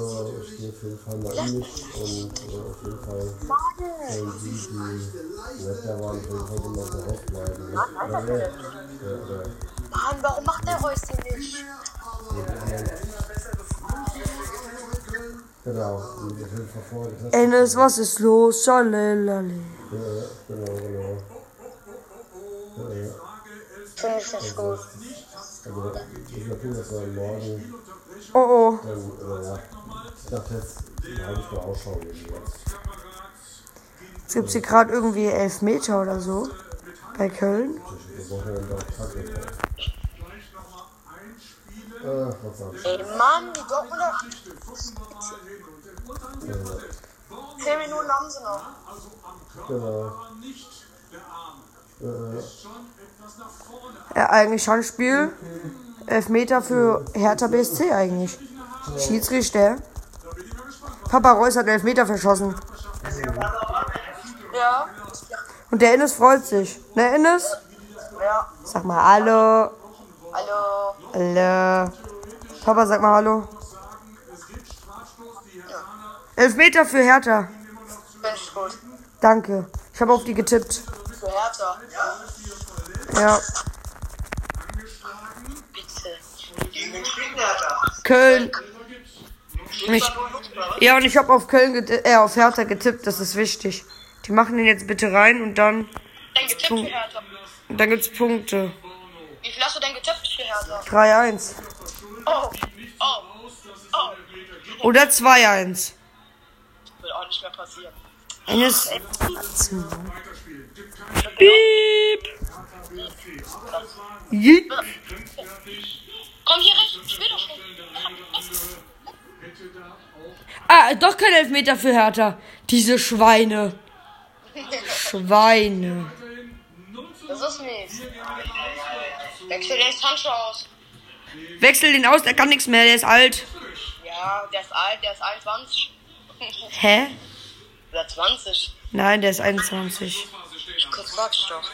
Mann, warum macht der Reus den nicht? Genau, Enes, was ist los? Schalelale. genau, genau. Finde ich nicht gut. Also, ich glaube, dass wir morgen Oh oh. dann, äh, ich dachte jetzt, eine halbe Stunde Ausschau jetzt. Gibt hier gerade irgendwie Elfmeter oder so. Bei Köln. Das soll's. Ey, Mann, die Dortmunder. Zehn Minuten haben sie noch. Genau. Ja, eigentlich schon Spiel. Elfmeter für Hertha BSC eigentlich. Schiedsrichter. Papa Reus hat Elfmeter verschossen. Ja. Und der Ennis freut sich. Ne, Ennis? Ja. Sag mal Hallo. Hallo. Hallo. Papa, sag mal Hallo. Elfmeter für Hertha. Gut. Danke. Ich habe auf die getippt. Hertha. Ja. Bitte. Köln. Ich, ja, und ich habe auf Köln, geti- äh, auf Hertha getippt. Das ist wichtig. Die machen den jetzt bitte rein und dann, Dein getippt für Hertha. und dann gibt's Punkte. Wie viel hast du denn getippt für Hertha? 3-1. Oh. Oh. Oh. Oder 2-1. Wird auch nicht mehr passieren. Eines. Piep. Jeep. Komm hier rechts, spiel doch schon. Ah, doch kein Elfmeter für Hertha. Diese Schweine. Schweine. Das ist mies. Wechsel den Sancho aus. Wechsel den aus, der kann nichts mehr, der ist alt. Ja, der ist alt, der ist 21. Hä? Oder 20. Nein, der ist 21. Quatsch doch.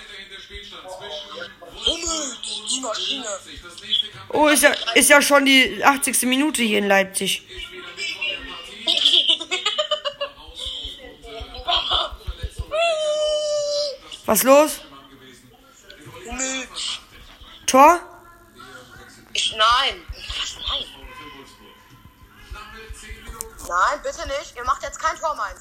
Hummels, die Maschine. Oh, ist ja, ist ja schon die 80. Minute hier in Leipzig. Was los? Hummels. Tor? Ich, nein. Was, nein? Nein, bitte nicht. Ihr macht jetzt kein Tor, meins.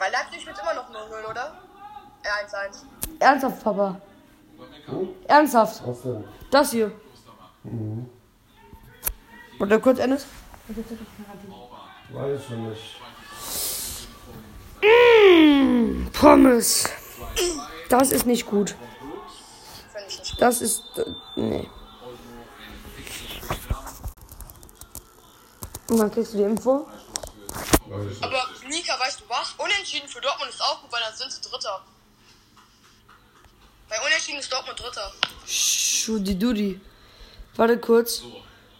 Bei Leipzig wird immer noch 0-0, oder? Äh, 1-1. Ernsthaft, Papa. Ernsthaft. Was denn? Das hier. Oder kurz Ennis? Weiß ich nicht. Pommes. Das ist nicht gut. Das ist. Nee. Und dann kriegst du die Info. Aber Nika, weißt du was? Unentschieden für Dortmund ist auch gut, weil dann sind sie Dritter. Bei Unentschieden ist Dortmund Dritter. Schudidudi. Warte kurz.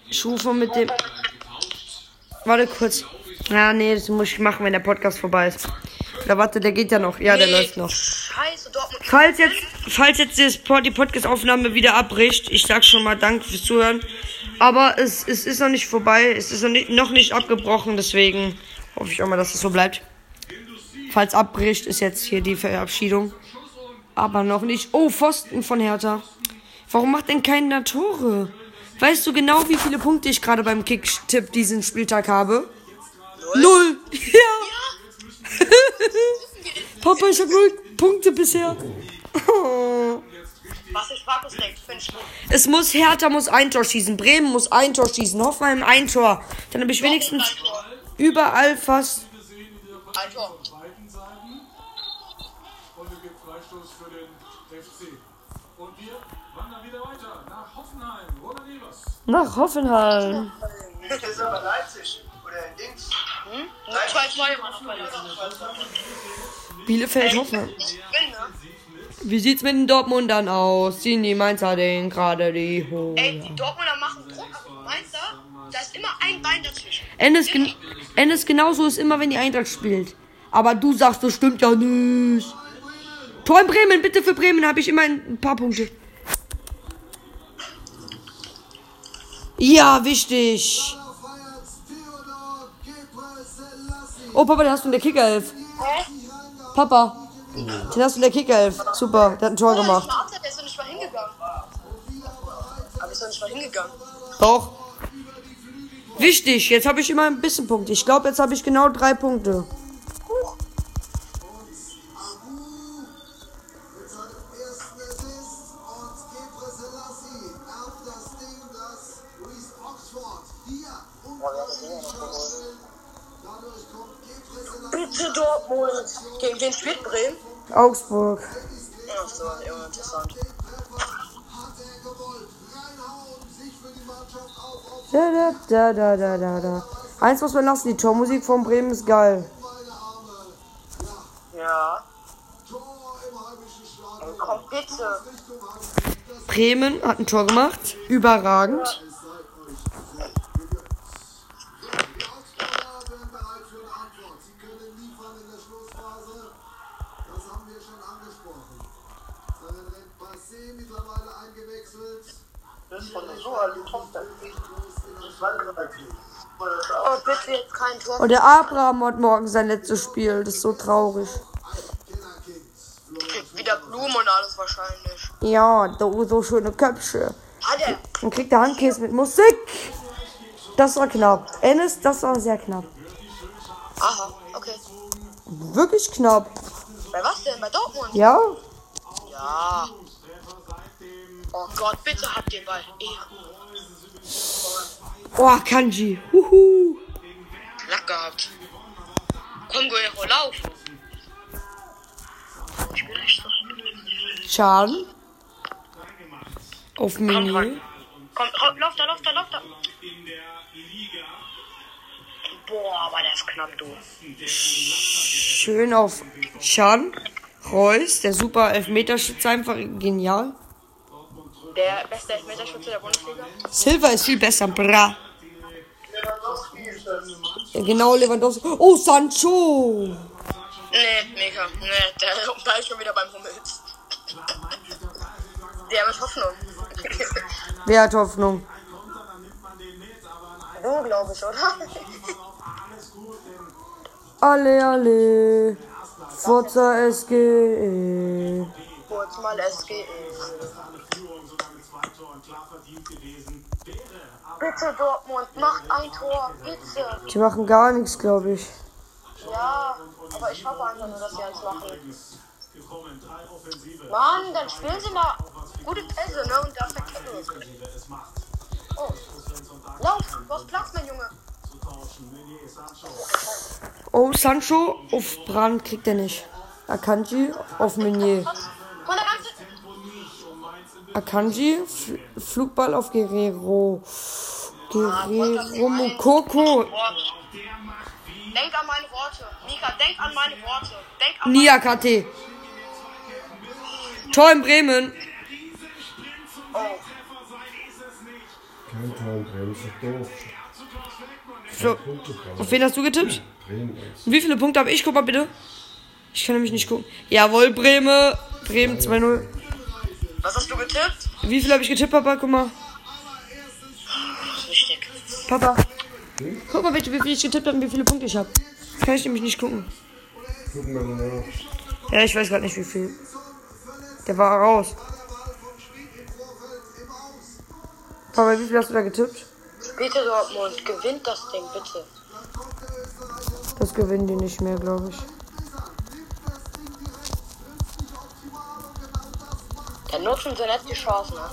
Ich rufe mit dem. Warte kurz. Ja, nee, das muss ich machen, wenn der Podcast vorbei ist. Oder warte, der geht ja noch. Ja, der läuft noch. Scheiße, Dortmund. Falls jetzt, falls jetzt die Podcast-Aufnahme wieder abbricht, ich sag schon mal Danke fürs Zuhören. Aber es, es ist noch nicht vorbei, es ist noch nicht, noch nicht abgebrochen, deswegen hoffe ich auch mal, dass es so bleibt. Falls abbricht, ist jetzt hier die Verabschiedung. Aber noch nicht. Oh, Pfosten von Hertha. Warum macht denn keiner Tore? Weißt du genau, wie viele Punkte ich gerade beim Kick-Tipp diesen Spieltag habe? Null. [laughs] Ja. [laughs] Papa, ich habe null Punkte bisher. Oh. [laughs] Was sich Markus denkt, finde ich gut. Es muss Hertha muss ein Tor schießen, Bremen muss ein Tor schießen, Hoffenheim ein Tor. Dann habe ich wenigstens Ein Tor. Überall fast. Ein Tor. beiden Seiten. Und es gibt Freistoß für den FC. Und wir wandern wieder weiter nach Hoffenheim. Roland Evers. Nach Hoffenheim. Das ist aber Leipzig. Oder Dings. Hm? 2-2 immer noch. Bielefeld, Hoffenheim. Wie sieht's mit den Dortmundern aus? Ziehen die Mainzer den gerade die Ey, Hose? die Dortmunder machen Druck. Meinst du? Da ist immer ein Bein dazwischen. Endes, gen Endes genauso ist immer, wenn die Eintracht spielt. Aber du sagst, das stimmt ja nicht. Tor in Bremen, bitte für Bremen habe ich immer ein paar Punkte. Ja, wichtig. Oh, Papa, den hast du in der Kickerelf. Papa, den hast du in der Kickerelf. Super, der hat ein Tor gemacht. Der ist doch nicht mal hingegangen. Aber ist doch nicht mal hingegangen. Doch. Wichtig, jetzt habe ich immer ein bisschen Punkte. Ich glaube, jetzt habe ich genau drei Punkte. Gebrselassie Bitte Dortmund. Gegen wen spielt Bremen? Augsburg. Ach so, interessant. Da, da, da, da, da, da. Eins muss man lassen, die Tormusik von Bremen ist geil. Ja. Komm bitte. Bremen hat ein Tor gemacht. Überragend. sei euch gegönnt. Die Augsburger wären bereit für eine Antwort. Sie können liefern in der Schlussphase. Das haben wir schon angesprochen. Seinen Passé mittlerweile eingewechselt. Das ist von der Soa, die Tochter. Oh, bitte jetzt kein Tor. Und der Abraham hat morgen sein letztes Spiel. Das ist so traurig. Wieder Blumen und alles wahrscheinlich. Ja, so, so schöne Köpfe. Er? Dann kriegt er Handkäse mit Musik. Das war knapp. Ennis, das war sehr knapp. Aha, okay. Wirklich knapp. Bei was denn? Bei Dortmund? Ja? Ja. Oh Gott, bitte habt den Ball. Ehre. Oh, Kanji. Huhu. Lack gehabt. Komm, Guerrero, lauf. Schaden. Auf Menü. Komm, ra- lauf da, lauf da, lauf da. Boah, aber der ist knapp, du. Schön auf Chan. Reus, der super Elfmeterschütze, einfach genial. Der beste Elfmeterschütze der Bundesliga. Silva ist viel besser, bra. Genau, Lewandowski. Oh, Sancho! Nee, mega. Nee, der [laughs] Ball schon wieder beim Hummels. Der hat Hoffnung. [laughs] Wer hat Hoffnung? Du, glaube ich, oder? [laughs] Alle, alle. Forza SGE. Kurz mal SGE. Bitte, Dortmund, macht ein Tor. Bitte. Die machen gar nichts, glaube ich. Ja, aber ich hoffe einfach nur, dass sie eins machen. Mann, dann spielen sie mal gute Pässe, ne? Und da verkennen wir es. Oh. Lauf, du hast Platz, mein Junge. Oh, Sancho auf Brand kriegt er nicht. Akanji auf Meunier. Akanji, F Flugball auf Guerrero. Guerrero Mukoko. Wort. Denk an meine Worte. Mika, denk an meine Worte. Denk an Nia KT. Tor in Bremen. Kein Tor in Bremen, ist doch doof. Flo, auf wen hast du getippt? Bremen. Wie viele Punkte habe ich? Guck mal bitte. Ich kann nämlich nicht gucken. Jawohl, Bremen. Bremen 2-0. Was hast du getippt? Wie viel habe ich getippt, Papa? Guck mal. Richtig. Papa. Guck mal bitte, wie viel ich getippt habe und wie viele Punkte ich habe. Das kann ich nämlich nicht gucken. Gucken wir mal nach. Ja, ich weiß gerade nicht, wie viel. Der war raus. Papa, wie viel hast du da getippt? Bitte, Dortmund, gewinnt das Ding, bitte. Das gewinnen die nicht mehr, glaube ich. Der nutzen sie nicht die Chance, ne?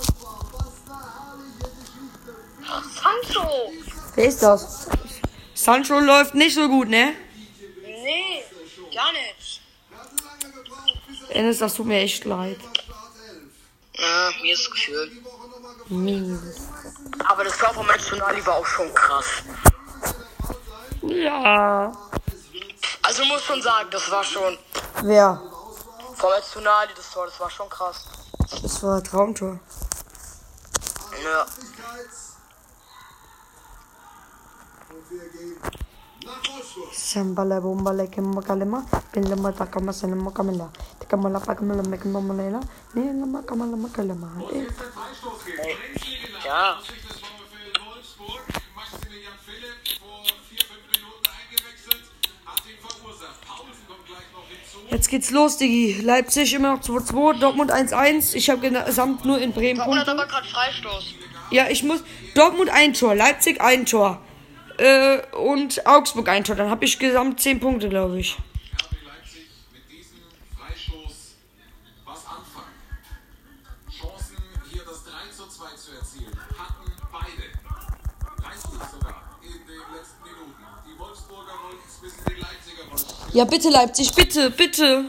Ach, Sancho! Wer ist das? Sancho läuft nicht so gut, ne? Nee, gar nicht. Ennis, das tut mir echt leid. Ja, mir ist das Gefühl. Mies. Aber das Tor von Matsunali war auch schon krass. Ja. Also muss schon sagen, das war schon. Wer? Von Matsunali, das Tor, das war schon krass. Das war ein Traumtor. Ja. Sambala bombala kemma kalema, pinlama takama sanama kamela. Takamala pakamala mekamalela, nilama kamala makalema. Ja. Jetzt geht's los, Digi. Leipzig immer noch 2-2, Dortmund 1-1. Ich habe gesamt nur in Bremen Dortmund hat aber gerade Freistoß. Ja, ich muss. Dortmund ein Tor, Leipzig ein Tor. Äh, und Augsburg ein Tor. Dann habe ich gesamt 10 Punkte, glaube ich. Ja, bitte, Leipzig, bitte, bitte.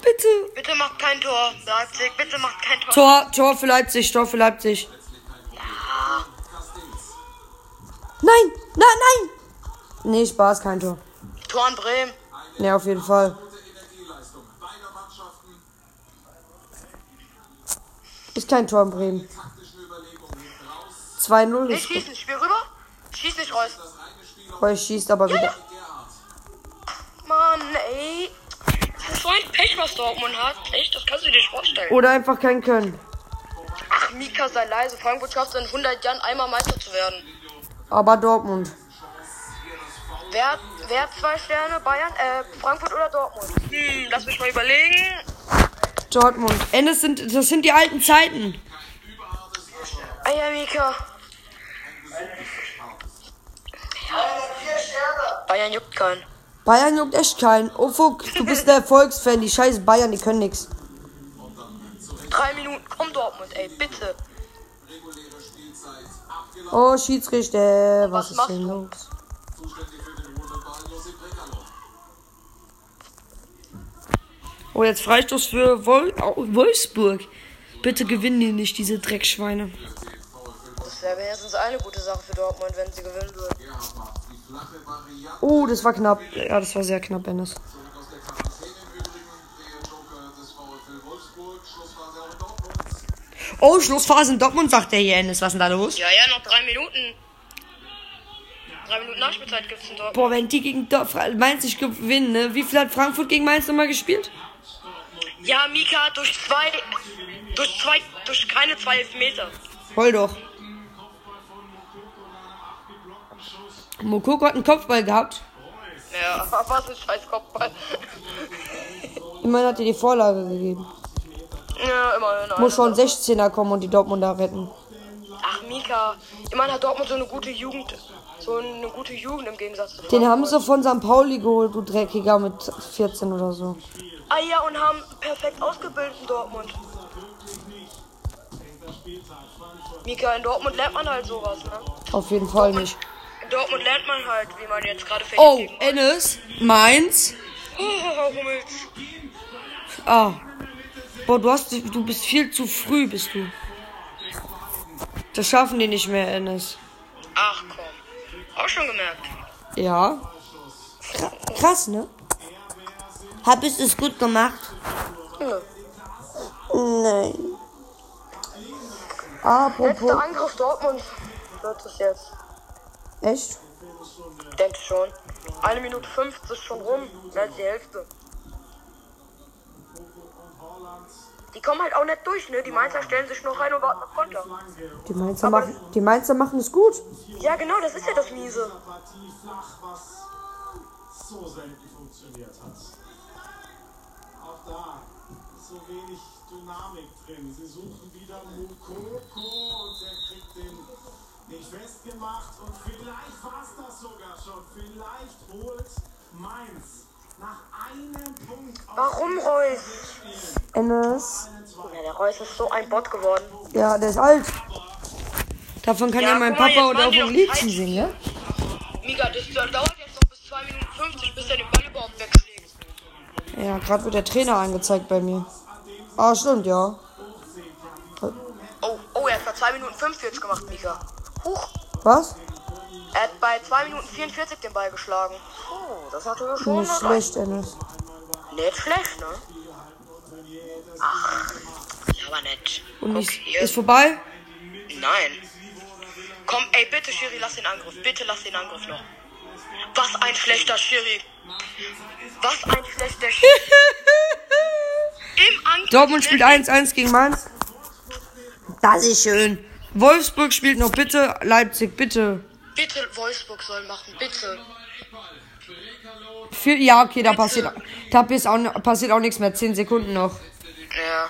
Bitte. Bitte macht kein Tor, Leipzig. Bitte macht kein Tor. Tor, Tor für Leipzig, Tor für Leipzig. Nein, nein, nein. Nee, Spaß, kein Tor. Tor an Bremen. Nee, auf jeden Fall. Ist kein Tor in Bremen. taktischen Überlegungen hinten raus. 2-0 Nicht ist schießen, Spiel rüber. Schieß nicht, Reus. Reus schießt aber wieder. Mann, ey. Das ist so ein Pech, was Dortmund hat. Echt, das kannst du dir nicht vorstellen. Oder einfach kein Können. Ach, Mika, sei leise. Frankfurt schafft es in 100 Jahren einmal Meister zu werden. Aber Dortmund. Wer, wer hat zwei Sterne? Bayern, äh, Frankfurt oder Dortmund? Hm, lass mich mal überlegen. Dortmund. Endes sind, das sind die alten Zeiten. Ah ja, Mika. Bayern juckt keinen. Bayern juckt echt keinen. Oh fuck, du bist der Erfolgsfan. Die scheiß Bayern, die können nix. Drei Minuten, komm Dortmund, ey, bitte. Oh, Schiedsrichter, was Was ist denn du? los? Oh, jetzt Freistoß für Wol Au- Wolfsburg. Bitte gewinnen die nicht, diese Dreckschweine. Das wäre wenigstens eine gute Sache für Dortmund, wenn sie gewinnen würden. Oh, das war knapp. Ja, das war sehr knapp, Ennis. zurück aus der Quarantäne im Übrigen. Der Joker des VfL Wolfsburg. Schlussphase auch in Dortmund. Oh, Schlussphase in Dortmund, sagt der hier, Ennis. Was ist denn da los? Ja, ja, noch drei Minuten. Drei Minuten Nachspielzeit gibt's in Dortmund. Boah, wenn die gegen Dor- Fra- Mainz nicht gewinnen, ne? Wie viel hat Frankfurt gegen Mainz nochmal gespielt? Ja, Mika, durch zwei, durch zwei, durch keine zwei Elfmeter. Voll doch. Mokoko hat einen Kopfball gehabt. Ja, [laughs] was ein scheiß Kopfball. Immerhin hat er die Vorlage gegeben. Ja, immerhin. Muss schon 16er kommen und die Dortmunder retten. Ach, Mika, immerhin hat Dortmund so eine gute Jugend. So eine gute Jugend im Gegensatz zu Den haben sie von St. Pauli geholt, du Dreckiger, mit 14 oder so. Ah ja, und haben perfekt ausgebildet in Dortmund. Mika, in Dortmund lernt man halt sowas, ne? Auf jeden Fall nicht. In Dortmund lernt man halt, wie man jetzt gerade fähig Oh, Ennis, Mainz. Oh, Hummels. Ah. Boah, du hast, du bist viel zu früh, bist du. Das schaffen die nicht mehr, Ennis. Ach komm. Auch schon gemerkt. Ja. Kra- Krass, ne? Hab ich es gut gemacht? Nö. Nein. Letzter Apropos. Angriff Dortmund wird es jetzt. Echt? Denke schon. Eine Minute 50 schon rum. Mehr als die Hälfte. Die kommen halt auch nicht durch, ne? Die Mainzer stellen sich noch rein und warten auf Konter. Die Mainzer, machen, die Mainzer machen es gut. Ja, genau, das ist ja das Miese. Partie flach, was so selten funktioniert hat. Auch da ist so wenig Dynamik drin. Sie suchen wieder Mukoko und der nicht festgemacht. Und vielleicht war es das sogar schon. Vielleicht holt Mainz Warum Reus? Ennis. Ja, der Reus ist so ein Bot geworden. Ja, der ist alt. Davon kann ja, Ja, mein mal, Papa jetzt oder auch doch Liedchen singen, ja? Mega, das dauert jetzt noch bis 2 Minuten 50, bis er den Ball überhaupt wegschlägt. Ja, gerade wird der Trainer angezeigt bei mir. Ah, stimmt, ja. Oh, oh, er hat bei 2 Minuten 45 gemacht, Mika. Huch, Was? er hat bei 2 Minuten 44 den Ball geschlagen. Oh, das ist natürlich schon Nicht schlecht, Ennis. Nicht schlecht, ne? Ach, aber nett. Und Guck ist, hier. ist vorbei? Nein. Komm, ey, bitte, Schiri, lass den Angriff. Bitte lass den Angriff noch. Was ein schlechter Schiri. Was ein schlechter Schiri. [laughs] Im Angriff. Dortmund spielt 1-1 gegen Mainz. Das ist schön. Wolfsburg spielt noch bitte. Leipzig, bitte. Bitte, Wolfsburg soll machen, bitte. Für, ja, okay, da passiert, da auch, passiert auch nichts mehr. 10 Sekunden noch. Ja.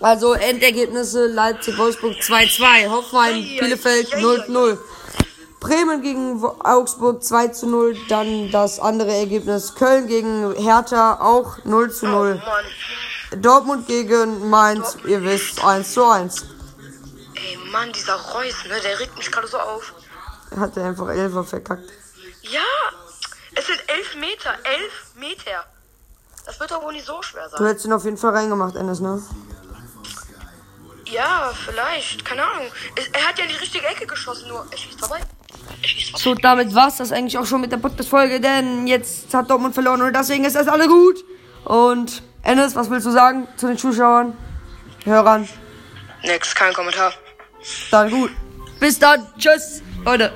Also Endergebnisse Leipzig, Wolfsburg 2-2, Hoffenheim, Bielefeld 0-0. Bremen gegen Augsburg 2 zu 0, dann das andere Ergebnis Köln gegen Hertha auch 0 zu 0. Mann. Dortmund gegen Mainz, ihr wisst, 1 zu 1. Ey, Mann, dieser Reus, ne, der regt mich gerade so auf. Hat er einfach Elfer verkackt. Ja, es sind elf Meter, elf Meter. Das wird doch wohl nicht so schwer Du sein. hättest ihn auf jeden Fall reingemacht, Ennis, ne? Ja, vielleicht, keine Ahnung. Es- Er hat ja in die richtige Ecke geschossen, nur er schießt vorbei. Er. So, damit war's das eigentlich auch schon mit der Podcast-Folge, denn jetzt hat Dortmund verloren und deswegen ist das alle gut. Und Ennis, was willst du sagen zu den Zuschauern, Hörern? Nix, kein Kommentar. Dann gut. Bis dann. Tschüss, Leute.